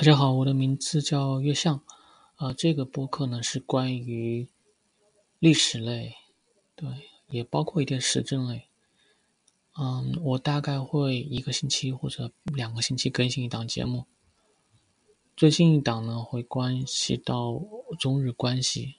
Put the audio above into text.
大家好，我的名字叫月相，呃，这个播客呢是关于历史类，对，也包括一点时政类。嗯，我大概会一个星期或者两个星期更新一档节目。最近一档呢，会关系到中日关系。